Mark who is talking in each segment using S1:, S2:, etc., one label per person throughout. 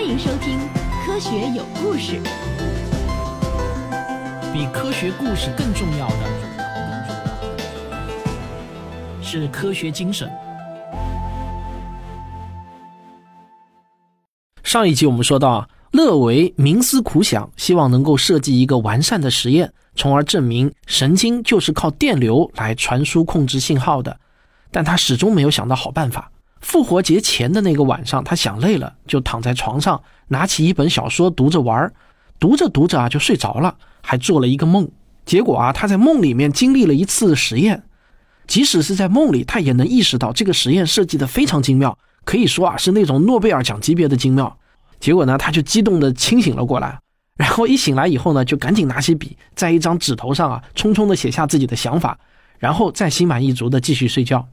S1: 欢迎收听《科学有故事》。
S2: 比科学故事更重要的是科学精神。上一集我们说到啊，勒维冥思苦想，希望能够设计一个完善的实验，从而证明神经就是靠电流来传输控制信号的。但他始终没有想到好办法。复活节前的那个晚上，他想累了，就躺在床上，拿起一本小说读着玩儿，读着读着啊就睡着了，还做了一个梦。结果啊，他在梦里面经历了一次实验，即使是在梦里，他也能意识到这个实验设计的非常精妙，可以说啊是那种诺贝尔奖级别的精妙。结果呢，他就激动的清醒了过来，然后一醒来以后呢，就赶紧拿起笔，在一张纸头上啊匆匆的写下自己的想法，然后再心满意足的继续睡觉。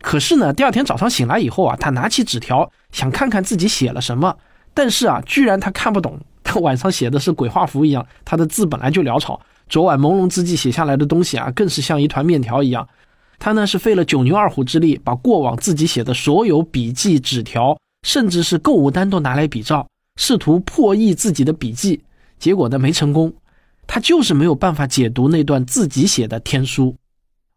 S2: 可是呢，第二天早上醒来以后啊，他拿起纸条想看看自己写了什么，但是啊，居然他看不懂。他晚上写的是鬼画符一样，他的字本来就潦草，昨晚朦胧之际写下来的东西啊，更是像一团面条一样。他呢是费了九牛二虎之力，把过往自己写的所有笔记、纸条，甚至是购物单都拿来比照，试图破译自己的笔记，结果呢没成功。他就是没有办法解读那段自己写的天书。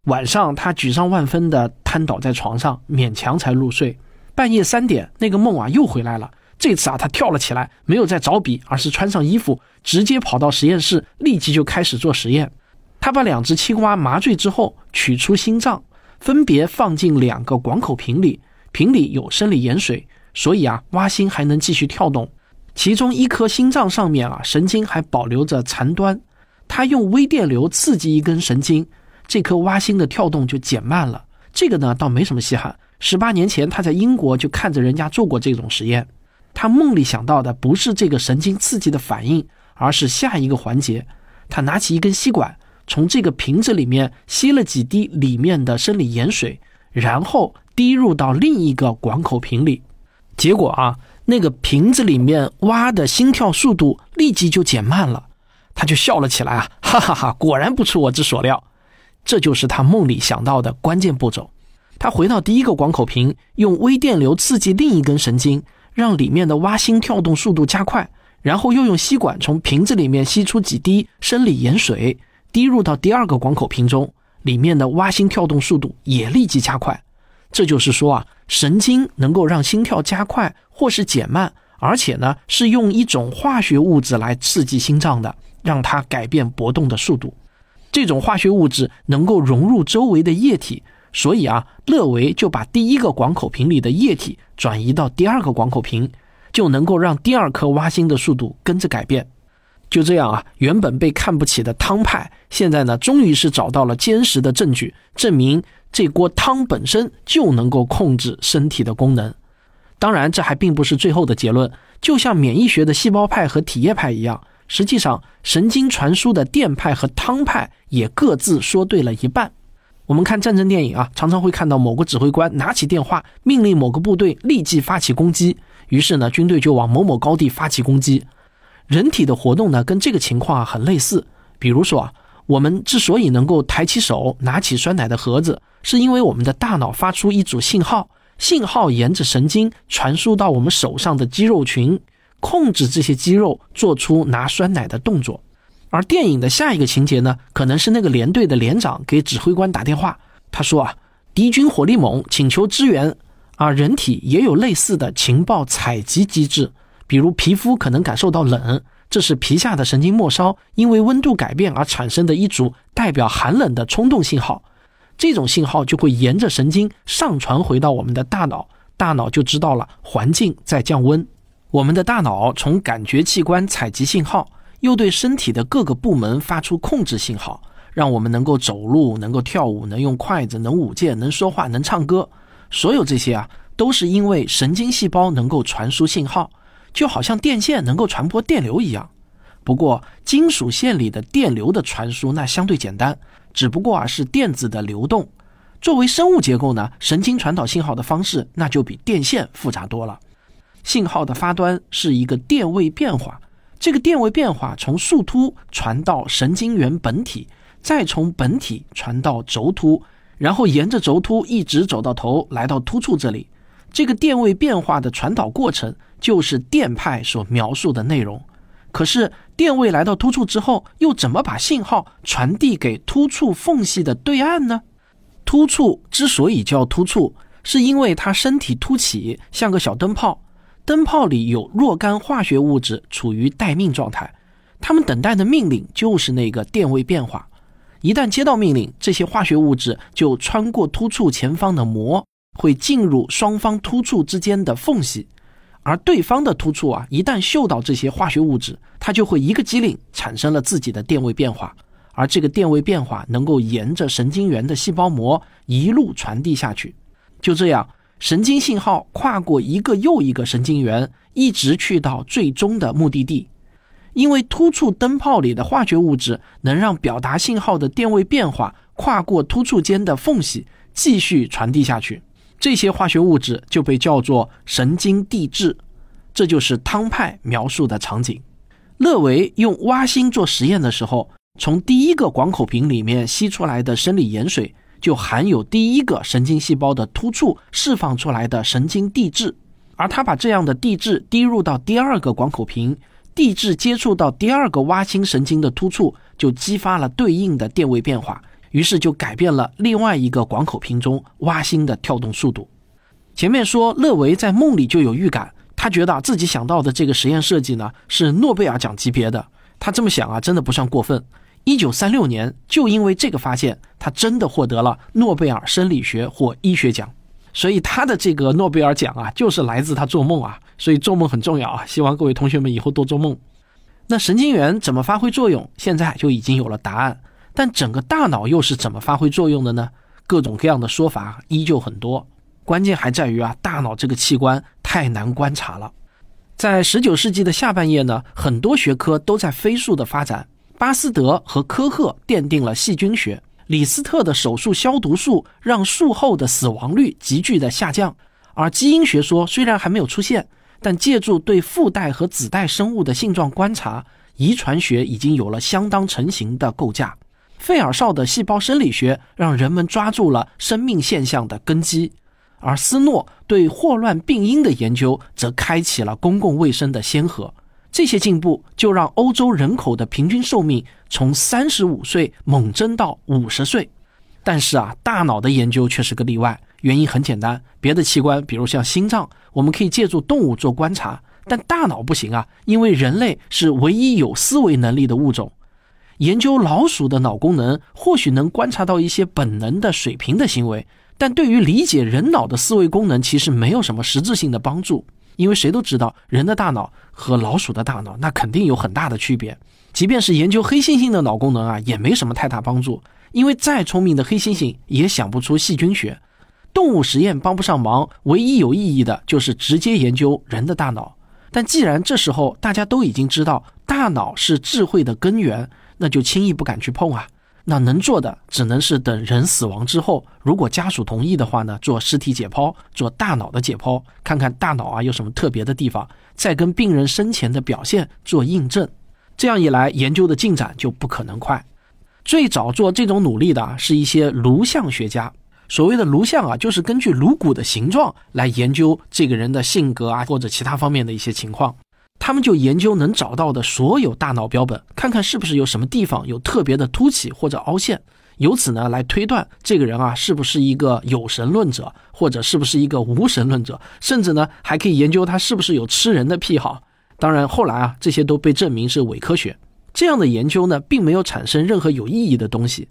S2: 晚上，他沮丧万分地瘫倒在床上，勉强才入睡。半夜三点，那个梦啊又回来了。这次啊，他跳了起来，没有再找笔，而是穿上衣服，直接跑到实验室，立即就开始做实验。他把两只青蛙麻醉之后，取出心脏，分别放进两个广口瓶里，瓶里有生理盐水，所以啊，蛙心还能继续跳动。其中一颗心脏上面啊，神经还保留着残端。他用微电流刺激一根神经。这颗蛙心的跳动就减慢了，这个呢倒没什么稀罕。十八年前他在英国就看着人家做过这种实验，他梦里想到的不是这个神经刺激的反应，而是下一个环节。他拿起一根吸管，从这个瓶子里面吸了几滴里面的生理盐水，然后滴入到另一个广口瓶里。结果啊，那个瓶子里面蛙的心跳速度立即就减慢了，他就笑了起来啊，哈哈哈，果然不出我之所料。这就是他梦里想到的关键步骤。他回到第一个广口瓶，用微电流刺激另一根神经，让里面的蛙心跳动速度加快，然后又用吸管从瓶子里面吸出几滴生理盐水，滴入到第二个广口瓶中，里面的蛙心跳动速度也立即加快。这就是说啊，神经能够让心跳加快或是减慢，而且呢是用一种化学物质来刺激心脏的，让它改变搏动的速度。这种化学物质能够融入周围的液体，所以啊，勒维就把第一个广口瓶里的液体转移到第二个广口瓶，就能够让第二颗挖心的速度跟着改变。就这样啊，原本被看不起的汤派，现在呢，终于是找到了坚实的证据，证明这锅汤本身就能够控制身体的功能。当然，这还并不是最后的结论，就像免疫学的细胞派和体液派一样。实际上，神经传输的电派和汤派也各自说对了一半。我们看战争电影啊，常常会看到某个指挥官拿起电话，命令某个部队立即发起攻击，于是呢，军队就往某某高地发起攻击。人体的活动呢，跟这个情况啊很类似。比如说啊，我们之所以能够抬起手拿起酸奶的盒子，是因为我们的大脑发出一组信号，信号沿着神经传输到我们手上的肌肉群。控制这些肌肉做出拿酸奶的动作，而电影的下一个情节呢，可能是那个连队的连长给指挥官打电话，他说啊，敌军火力猛，请求支援。啊，人体也有类似的情报采集机制，比如皮肤可能感受到冷，这是皮下的神经末梢因为温度改变而产生的一组代表寒冷的冲动信号，这种信号就会沿着神经上传回到我们的大脑，大脑就知道了环境在降温。我们的大脑从感觉器官采集信号，又对身体的各个部门发出控制信号，让我们能够走路、能够跳舞、能用筷子、能舞剑、能说话、能唱歌。所有这些啊，都是因为神经细胞能够传输信号，就好像电线能够传播电流一样。不过，金属线里的电流的传输那相对简单，只不过啊是电子的流动。作为生物结构呢，神经传导信号的方式那就比电线复杂多了。信号的发端是一个电位变化，这个电位变化从树突传到神经元本体，再从本体传到轴突，然后沿着轴突一直走到头，来到突触这里。这个电位变化的传导过程就是电派所描述的内容。可是电位来到突触之后，又怎么把信号传递给突触缝隙的对岸呢？突触之所以叫突触，是因为它身体凸起，像个小灯泡，灯泡里有若干化学物质处于待命状态，它们等待的命令就是那个电位变化。一旦接到命令，这些化学物质就穿过突触前方的膜，会进入双方突触之间的缝隙。而对方的突触啊，一旦嗅到这些化学物质，它就会一个机灵产生了自己的电位变化，而这个电位变化能够沿着神经元的细胞膜一路传递下去。就这样，神经信号跨过一个又一个神经元，一直去到最终的目的地。因为突触灯泡里的化学物质能让表达信号的电位变化跨过突触间的缝隙，继续传递下去。这些化学物质就被叫做神经递质，这就是汤派描述的场景。勒维用蛙心做实验的时候，从第一个广口瓶里面吸出来的生理盐水就含有第一个神经细胞的突触释放出来的神经递质，而他把这样的递质滴入到第二个广口瓶，递质接触到第二个蛙心神经的突触，就激发了对应的电位变化。于是就改变了另外一个广口瓶中蛙心的跳动速度。前面说勒维在梦里就有预感，他觉得自己想到的这个实验设计呢是诺贝尔奖级别的。他这么想啊，真的不算过分。一九三六年，就因为这个发现，他真的获得了诺贝尔生理学或医学奖。所以他的这个诺贝尔奖啊，就是来自他做梦啊。所以做梦很重要啊，希望各位同学们以后多做梦。那神经元怎么发挥作用，现在就已经有了答案。但整个大脑又是怎么发挥作用的呢？各种各样的说法依旧很多，关键还在于啊，大脑这个器官太难观察了。在十九世纪的下半叶呢，很多学科都在飞速的发展。巴斯德和科赫奠定了细菌学，李斯特的手术消毒术让术后的死亡率急剧的下降，而基因学说虽然还没有出现，但借助对父代和子代生物的性状观察，遗传学已经有了相当成型的构架。费尔绍的细胞生理学让人们抓住了生命现象的根基，而斯诺对霍乱病因的研究则开启了公共卫生的先河。这些进步就让欧洲人口的平均寿命从三十五岁猛增到五十岁。但是啊，大脑的研究却是个例外。原因很简单，别的器官，比如像心脏，我们可以借助动物做观察，但大脑不行啊，因为人类是唯一有思维能力的物种。研究老鼠的脑功能，或许能观察到一些本能的水平的行为，但对于理解人脑的思维功能，其实没有什么实质性的帮助。因为谁都知道，人的大脑和老鼠的大脑那肯定有很大的区别。即便是研究黑猩猩的脑功能啊，也没什么太大帮助。因为再聪明的黑猩猩也想不出细菌学，动物实验帮不上忙。唯一有意义的就是直接研究人的大脑。但既然这时候大家都已经知道大脑是智慧的根源。那就轻易不敢去碰啊！那能做的只能是等人死亡之后，如果家属同意的话呢，做尸体解剖，做大脑的解剖，看看大脑啊有什么特别的地方，再跟病人生前的表现做印证。这样一来，研究的进展就不可能快。最早做这种努力的是一些颅相学家。所谓的颅相啊，就是根据颅骨的形状来研究这个人的性格啊，或者其他方面的一些情况。他们就研究能找到的所有大脑标本，看看是不是有什么地方有特别的凸起或者凹陷，由此呢来推断这个人啊是不是一个有神论者，或者是不是一个无神论者，甚至呢还可以研究他是不是有吃人的癖好。当然后来啊这些都被证明是伪科学。这样的研究呢并没有产生任何有意义的东西。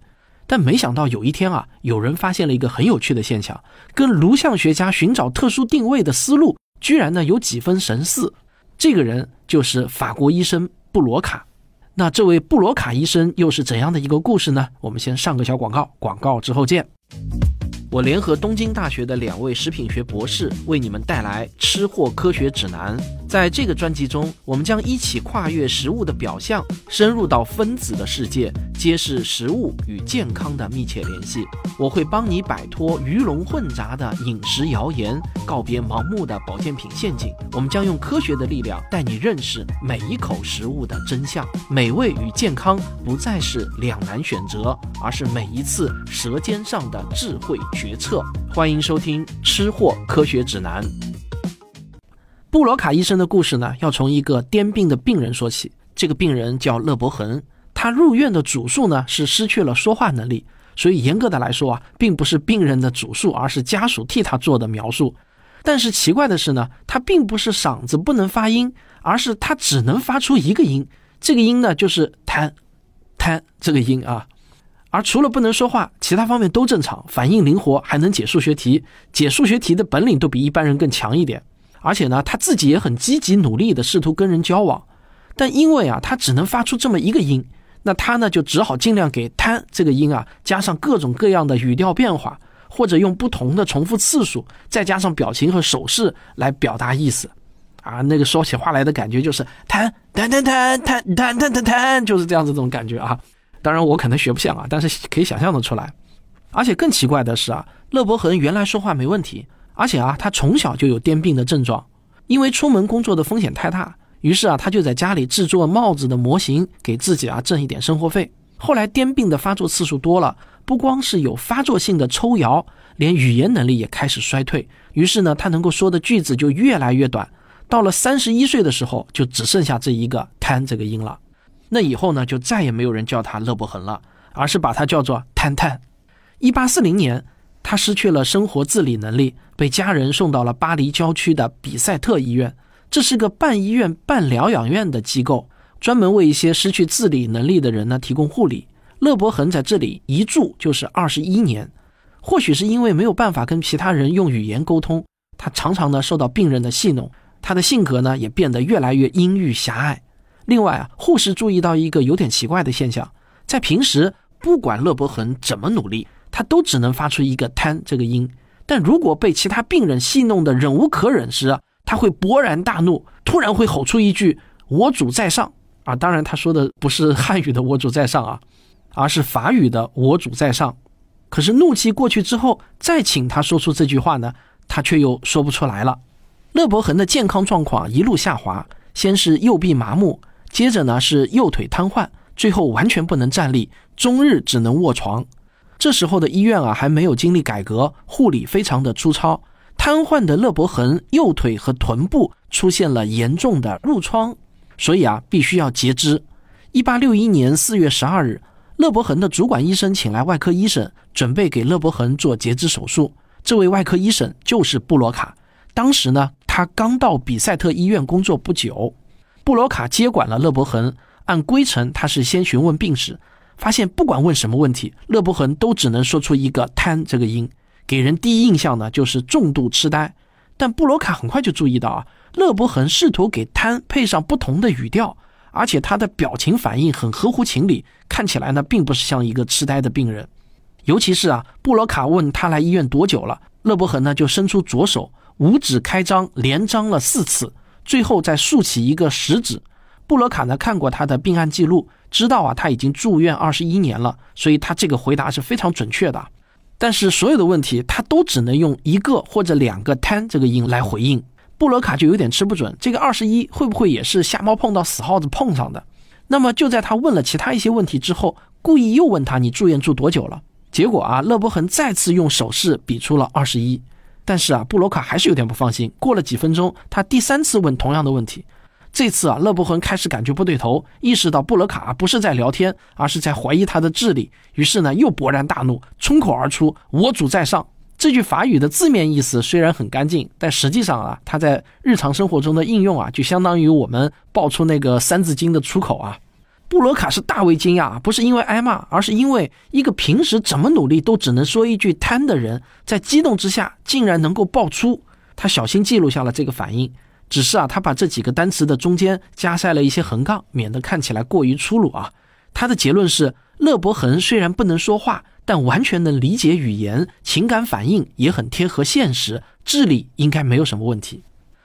S2: 但没想到有一天啊有人发现了一个很有趣的现象，跟颅相学家寻找特殊定位的思路居然呢有几分神似。这个人就是法国医生布罗卡，那这位布罗卡医生又是怎样的一个故事呢？我们先上个小广告，广告之后见。我联合东京大学的两位食品学博士，为你们带来《吃货科学指南》。在这个专辑中，我们将一起跨越食物的表象，深入到分子的世界，揭示食物与健康的密切联系。我会帮你摆脱鱼龙混杂的饮食谣言，告别盲目的保健品陷阱。我们将用科学的力量带你认识每一口食物的真相。美味与健康不再是两难选择，而是每一次舌尖上的智慧决策。欢迎收听《吃货科学指南》。布罗卡医生的故事呢，要从一个癫病的病人说起。这个病人叫勒伯恒，他入院的主诉呢是失去了说话能力，所以严格的来说啊，并不是病人的主诉，而是家属替他做的描述。但是奇怪的是呢，他并不是嗓子不能发音，而是他只能发出一个音，这个音呢就是弹弹这个音啊。而除了不能说话，其他方面都正常，反应灵活，还能解数学题，解数学题的本领都比一般人更强一点。而且呢，他自己也很积极努力的试图跟人交往，但因为啊，他只能发出这么一个音，那他呢就只好尽量给“贪”这个音啊加上各种各样的语调变化，或者用不同的重复次数，再加上表情和手势来表达意思。啊，那个说起话来的感觉就是“贪贪贪贪贪贪贪贪贪”，就是这样子这种感觉啊。当然我可能学不像啊，但是可以想象的出来。而且更奇怪的是啊，勒伯恒原来说话没问题。而且啊，他从小就有癫病的症状，因为出门工作的风险太大，于是啊，他就在家里制作帽子的模型，给自己啊挣一点生活费。后来癫病的发作次数多了，不光是有发作性的抽摇，连语言能力也开始衰退。于是呢，他能够说的句子就越来越短。到了三十一岁的时候，就只剩下这一个“贪”这个音了。那以后呢，就再也没有人叫他勒伯恒了，而是把他叫做“贪贪”。一八四零年。他失去了生活自理能力，被家人送到了巴黎郊区的比塞特医院。这是个半医院半疗养院的机构，专门为一些失去自理能力的人呢提供护理。勒伯恒在这里一住就是二十一年。或许是因为没有办法跟其他人用语言沟通，他常常呢受到病人的戏弄，他的性格呢也变得越来越阴郁狭隘。另外啊，护士注意到一个有点奇怪的现象，在平时不管勒伯恒怎么努力。他都只能发出一个“贪”这个音，但如果被其他病人戏弄的忍无可忍时，他会勃然大怒，突然会吼出一句“我主在上”啊！当然，他说的不是汉语的“我主在上”啊，而是法语的“我主在上”。可是怒气过去之后，再请他说出这句话呢，他却又说不出来了。勒伯恒的健康状况一路下滑，先是右臂麻木，接着呢是右腿瘫痪，最后完全不能站立，终日只能卧床。这时候的医院啊，还没有经历改革，护理非常的粗糙。瘫痪的勒伯恒右腿和臀部出现了严重的褥疮，所以啊，必须要截肢。一八六一年四月十二日，勒伯恒的主管医生请来外科医生，准备给勒伯恒做截肢手术。这位外科医生就是布罗卡。当时呢，他刚到比塞特医院工作不久。布罗卡接管了勒伯恒，按规程，他是先询问病史。发现不管问什么问题，勒伯恒都只能说出一个“贪”这个音，给人第一印象呢就是重度痴呆。但布罗卡很快就注意到啊，勒伯恒试图给“瘫”配上不同的语调，而且他的表情反应很合乎情理，看起来呢并不是像一个痴呆的病人。尤其是啊，布罗卡问他来医院多久了，勒伯恒呢就伸出左手，五指开张，连张了四次，最后再竖起一个食指。布罗卡呢看过他的病案记录。知道啊，他已经住院二十一年了，所以他这个回答是非常准确的。但是所有的问题他都只能用一个或者两个 “ten” 这个音来回应。布罗卡就有点吃不准，这个二十一会不会也是瞎猫碰到死耗子碰上的？那么就在他问了其他一些问题之后，故意又问他你住院住多久了？结果啊，勒伯恒再次用手势比出了二十一。但是啊，布罗卡还是有点不放心。过了几分钟，他第三次问同样的问题。这次啊，勒布恒开始感觉不对头，意识到布罗卡不是在聊天，而是在怀疑他的智力。于是呢，又勃然大怒，冲口而出：“我主在上。”这句法语的字面意思虽然很干净，但实际上啊，它在日常生活中的应用啊，就相当于我们爆出那个《三字经》的出口啊。布罗卡是大为惊讶，不是因为挨骂，而是因为一个平时怎么努力都只能说一句“贪”的人，在激动之下竟然能够爆出。他小心记录下了这个反应。只是啊，他把这几个单词的中间加塞了一些横杠，免得看起来过于粗鲁啊。他的结论是：勒伯恒虽然不能说话，但完全能理解语言，情感反应也很贴合现实，智力应该没有什么问题。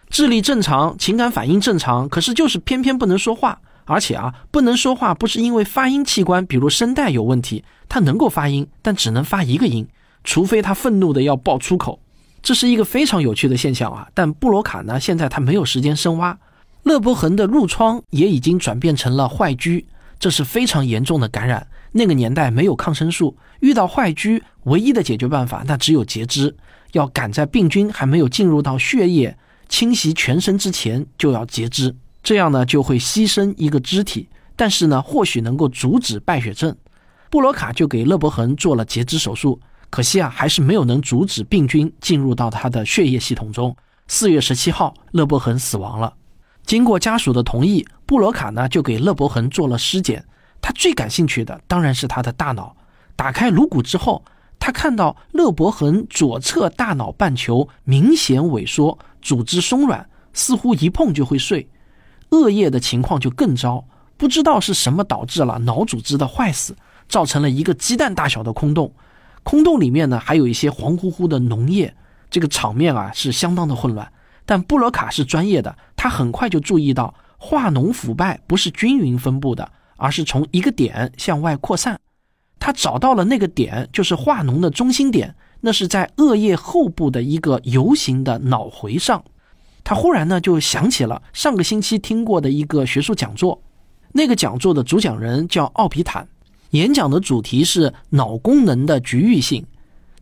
S2: 智力正常，情感反应正常，可是就是偏偏不能说话。而且啊，不能说话不是因为发音器官，比如声带有问题，他能够发音，但只能发一个音，除非他愤怒的要爆粗口。这是一个非常有趣的现象啊！但布罗卡呢，现在他没有时间深挖。勒伯恒的褥疮也已经转变成了坏疽，这是非常严重的感染。那个年代没有抗生素，遇到坏疽，唯一的解决办法那只有截肢，要赶在病菌还没有进入到血液、侵袭全身之前就要截肢。这样呢，就会牺牲一个肢体，但是呢，或许能够阻止败血症。布罗卡就给勒伯恒做了截肢手术，可惜啊，还是没有能阻止病菌进入到他的血液系统中。四月十七号，勒伯恒死亡了。经过家属的同意，布罗卡呢就给勒伯恒做了尸检。他最感兴趣的当然是他的大脑。打开颅骨之后，他看到勒伯恒左侧大脑半球明显萎缩，组织松软，似乎一碰就会碎。恶液的情况就更糟，不知道是什么导致了脑组织的坏死，造成了一个鸡蛋大小的空洞。空洞里面呢还有一些黄乎乎的脓液，这个场面啊是相当的混乱。但布罗卡是专业的，他很快就注意到化脓腐败不是均匀分布的，而是从一个点向外扩散。他找到了那个点，就是化脓的中心点，那是在恶液后部的一个 U 型的脑回上。他忽然呢就想起了上个星期听过的一个学术讲座，那个讲座的主讲人叫奥皮坦，演讲的主题是脑功能的局域性，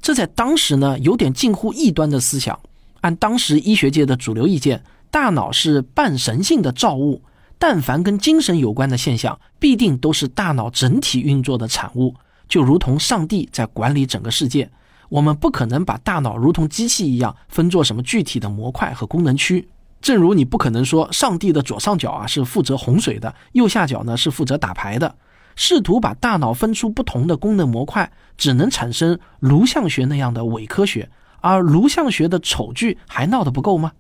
S2: 这在当时呢有点近乎异端的思想。按当时医学界的主流意见，大脑是半神性的造物，但凡跟精神有关的现象，必定都是大脑整体运作的产物，就如同上帝在管理整个世界。我们不可能把大脑如同机器一样分作什么具体的模块和功能区，正如你不可能说上帝的左上角啊是负责洪水的，右下角呢是负责打牌的。试图把大脑分出不同的功能模块，只能产生颅相学那样的伪科学，而颅相学的丑剧还闹得不够吗？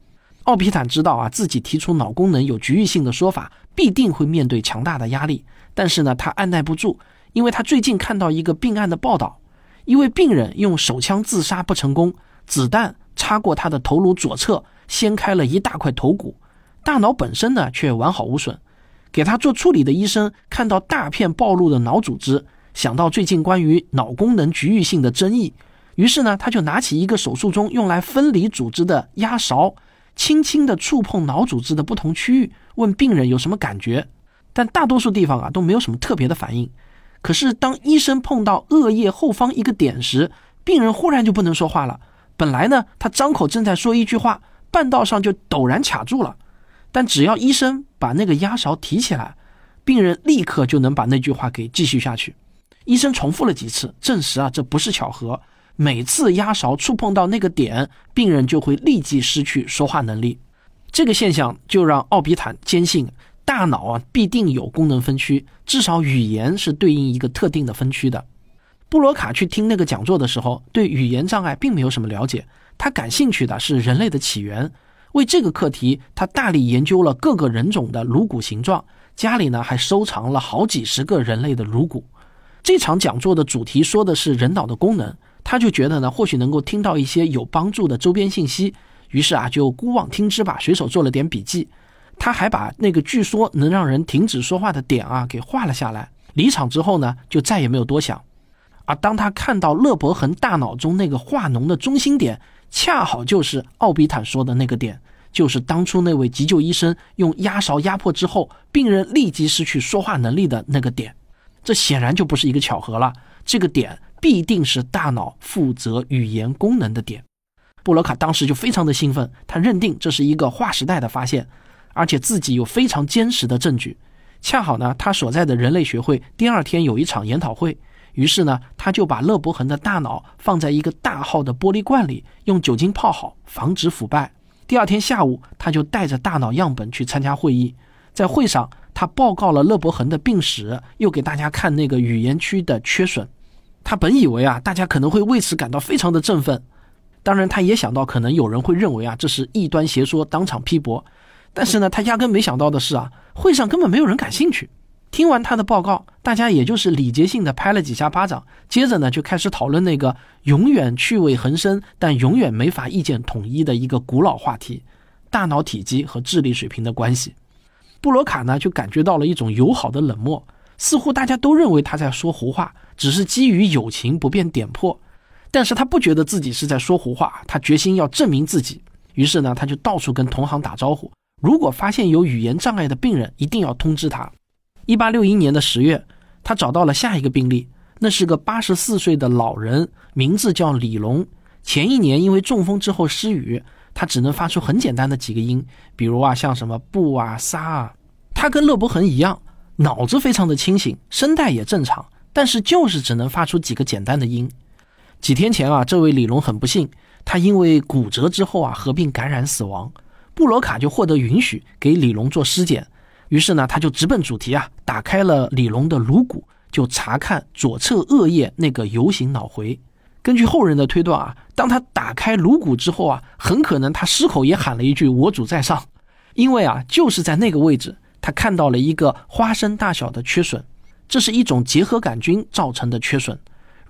S2: 奥皮坦知道啊，自己提出脑功能有局域性的说法，必定会面对强大的压力，但是呢，他按耐不住，因为他最近看到一个病案的报道。一位病人用手枪自杀不成功，子弹插过他的头颅左侧，掀开了一大块头骨，大脑本身呢却完好无损。给他做处理的医生看到大片暴露的脑组织，想到最近关于脑功能局域性的争议，于是呢他就拿起一个手术中用来分离组织的压勺，轻轻地触碰脑组织的不同区域，问病人有什么感觉。但大多数地方啊都没有什么特别的反应。可是，当医生碰到恶液后方一个点时，病人忽然就不能说话了。本来呢，他张口正在说一句话，半道上就陡然卡住了。但只要医生把那个压勺提起来，病人立刻就能把那句话给继续下去。医生重复了几次，证实啊，这不是巧合。每次压勺触碰到那个点，病人就会立即失去说话能力。这个现象就让奥比坦坚信。大脑啊，必定有功能分区，至少语言是对应一个特定的分区的。布罗卡去听那个讲座的时候，对语言障碍并没有什么了解，他感兴趣的是人类的起源。为这个课题，他大力研究了各个人种的颅骨形状，家里呢还收藏了好几十个人类的颅骨。这场讲座的主题说的是人脑的功能，他就觉得呢，或许能够听到一些有帮助的周边信息，于是啊，就姑妄听之吧，随手做了点笔记。他还把那个据说能让人停止说话的点啊给画了下来。离场之后呢，就再也没有多想。而当他看到勒伯恒大脑中那个化脓的中心点，恰好就是奥比坦说的那个点，就是当初那位急救医生用压勺压迫之后，病人立即失去说话能力的那个点。这显然就不是一个巧合了，这个点必定是大脑负责语言功能的点。布罗卡当时就非常的兴奋，他认定这是一个划时代的发现。而且自己有非常坚实的证据，恰好呢，他所在的人类学会第二天有一场研讨会，于是呢，他就把勒伯恒的大脑放在一个大号的玻璃罐里，用酒精泡好，防止腐败。第二天下午，他就带着大脑样本去参加会议，在会上，他报告了勒伯恒的病史，又给大家看那个语言区的缺损。他本以为啊，大家可能会为此感到非常的振奋，当然，他也想到可能有人会认为啊，这是异端邪说，当场批驳。但是呢，他压根没想到的是啊，会上根本没有人感兴趣。听完他的报告，大家也就是礼节性的拍了几下巴掌，接着呢就开始讨论那个永远趣味横生但永远没法意见统一的一个古老话题：大脑体积和智力水平的关系。布罗卡呢就感觉到了一种友好的冷漠，似乎大家都认为他在说胡话，只是基于友情不便点破。但是他不觉得自己是在说胡话，他决心要证明自己。于是呢，他就到处跟同行打招呼，如果发现有语言障碍的病人，一定要通知他。一八六一年的十月，他找到了下一个病例，那是个八十四岁的老人，名字叫李龙。前一年因为中风之后失语。他只能发出很简单的几个音，比如啊，像什么不啊、撒啊。他跟勒伯恒一样，脑子非常的清醒，声带也正常，但是就是只能发出几个简单的音。几天前啊，这位李龙很不幸，他因为骨折之后啊，合并感染死亡。布罗卡就获得允许给李龙做尸检，于是呢，他就直奔主题啊，打开了李龙的颅骨，就查看左侧额叶那个游行脑回。根据后人的推断啊，当他打开颅骨之后啊，很可能他失口也喊了一句“我主在上”，因为啊，就是在那个位置，他看到了一个花生大小的缺损，这是一种结核杆菌造成的缺损。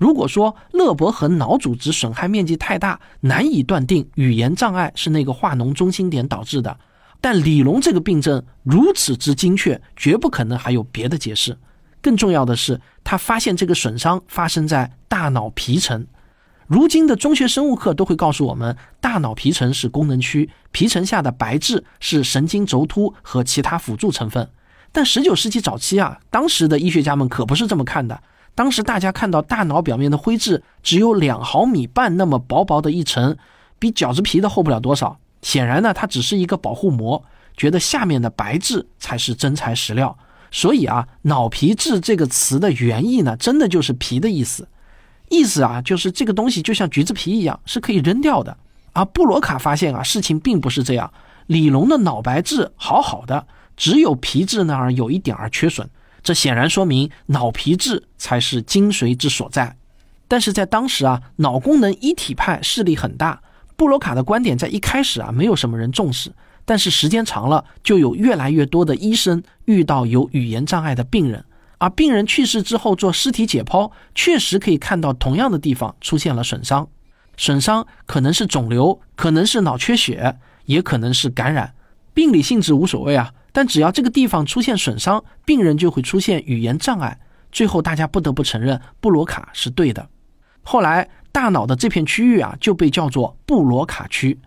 S2: 如果说勒伯恒脑组织损害面积太大，难以断定语言障碍是那个化脓中心点导致的，但李龙这个病症如此之精确，绝不可能还有别的解释。更重要的是，他发现这个损伤发生在大脑皮层。如今的中学生物课都会告诉我们，大脑皮层是功能区，皮层下的白质是神经轴突和其他辅助成分。但十九世纪早期啊，当时的医学家们可不是这么看的。当时大家看到大脑表面的灰质只有两毫米半那么薄薄的一层，比饺子皮都厚不了多少。显然呢，它只是一个保护膜，觉得下面的白质才是真材实料。所以啊，脑皮质这个词的原意呢，真的就是皮的意思。意思啊，就是这个东西就像橘子皮一样，是可以扔掉的。而布罗卡发现啊，事情并不是这样。李龙的脑白质好好的，只有皮质那儿有一点儿缺损。这显然说明脑皮质才是精髓之所在。但是在当时啊，脑功能一体派势力很大。布罗卡的观点在一开始啊，没有什么人重视。但是时间长了，就有越来越多的医生遇到有语言障碍的病人。而病人去世之后做尸体解剖，确实可以看到同样的地方出现了损伤。损伤可能是肿瘤，可能是脑缺血，也可能是感染。病理性质无所谓啊，但只要这个地方出现损伤，病人就会出现语言障碍。最后大家不得不承认，布罗卡是对的。后来大脑的这片区域啊，就被叫做布罗卡区。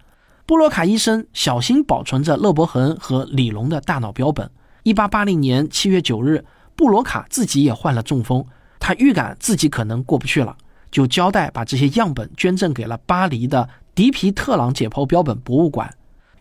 S2: 布罗卡医生小心保存着勒伯恒和李龙的大脑标本。一八八零年七月九日。布罗卡自己也患了中风，他预感自己可能过不去了，就交代把这些样本捐赠给了巴黎的迪皮特朗解剖标本博物馆。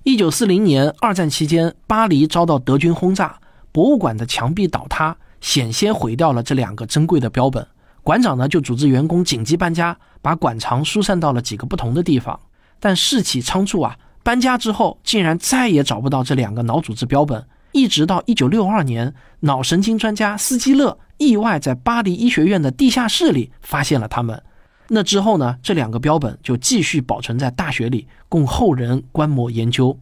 S2: 一九四零年，二战期间，巴黎遭到德军轰炸，博物馆的墙壁倒塌，险些毁掉了这两个珍贵的标本。馆长呢，就组织员工紧急搬家，把馆藏疏散到了几个不同的地方。但事起仓促啊，搬家之后竟然再也找不到这两个脑组织标本。一直到一九六二年，脑神经专家斯基勒意外在巴黎医学院的地下室里发现了它们。那之后呢？这两个标本就继续保存在大学里，供后人观摩研究。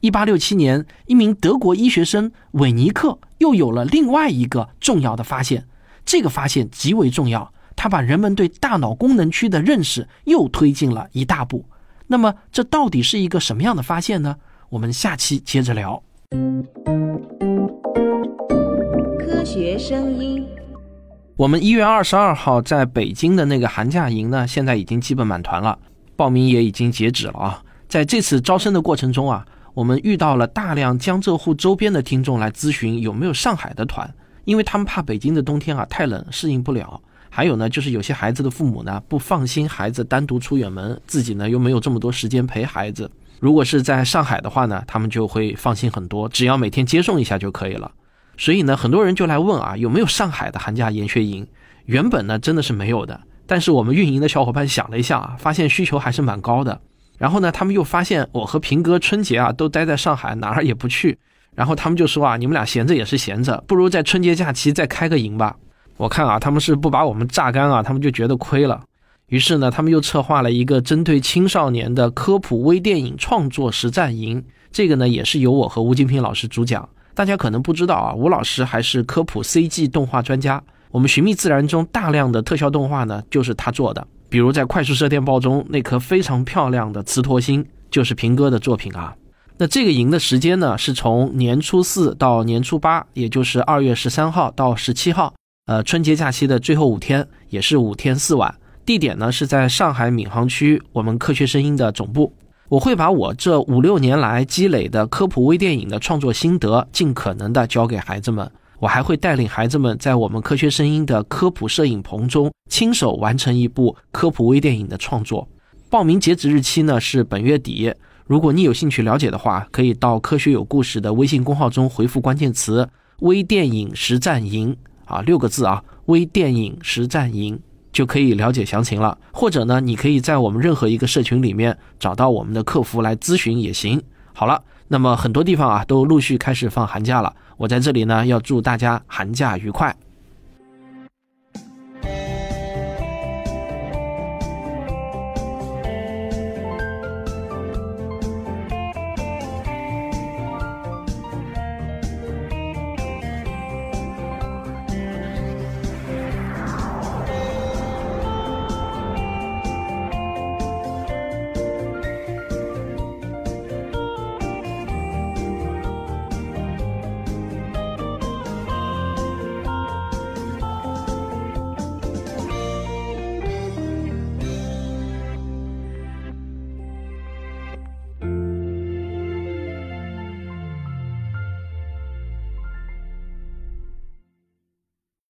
S2: 一八六七年，一名德国医学生韦尼克又有了另外一个重要的发现。这个发现极为重要，他把人们对大脑功能区的认识又推进了一大步。那么，这到底是一个什么样的发现呢？我们下期接着聊。
S1: 科学声音。
S2: 我们一月二十二号在北京的那个寒假营呢，现在已经基本满团了，报名也已经截止了啊。在这次招生的过程中啊，我们遇到了大量江浙沪周边的听众来咨询有没有上海的团，因为他们怕北京的冬天啊太冷适应不了。还有呢，就是有些孩子的父母呢不放心孩子单独出远门，自己呢又没有这么多时间陪孩子。如果是在上海的话呢，他们就会放心很多，只要每天接送一下就可以了。所以呢，很多人就来问啊，有没有上海的寒假研学营？原本呢真的是没有的，但是我们运营的小伙伴想了一下啊，发现需求还是蛮高的。然后呢，他们又发现我和平哥春节啊都待在上海，哪儿也不去。然后他们就说啊，你们俩闲着也是闲着，不如在春节假期再开个营吧。我看啊，他们是不把我们榨干啊，他们就觉得亏了。于是呢，他们又策划了一个针对青少年的科普微电影创作实战营。这个呢，也是由我和吴金平老师主讲。大家可能不知道啊，吴老师还是科普 CG 动画专家。我们《寻觅自然》中大量的特效动画呢，就是他做的。比如在《快速射电报》中那颗非常漂亮的磁陀星，就是平哥的作品啊。那这个营的时间呢，是从年初四到年初八，也就是二月十三号到十七号，呃，春节假期的最后五天，也是五天四晚。地点呢是在上海闵行区我们科学声音的总部。我会把我这五六年来积累的科普微电影的创作心得，尽可能的教给孩子们。我还会带领孩子们在我们科学声音的科普摄影棚中，亲手完成一部科普微电影的创作。报名截止日期呢是本月底。如果你有兴趣了解的话，可以到科学有故事的微信公号中回复关键词“微电影实战营”啊，六个字啊，“微电影实战营”就可以了解详情了。或者呢，你可以在我们任何一个社群里面找到我们的客服来咨询也行。好了，那么很多地方啊都陆续开始放寒假了，我在这里呢要祝大家寒假愉快。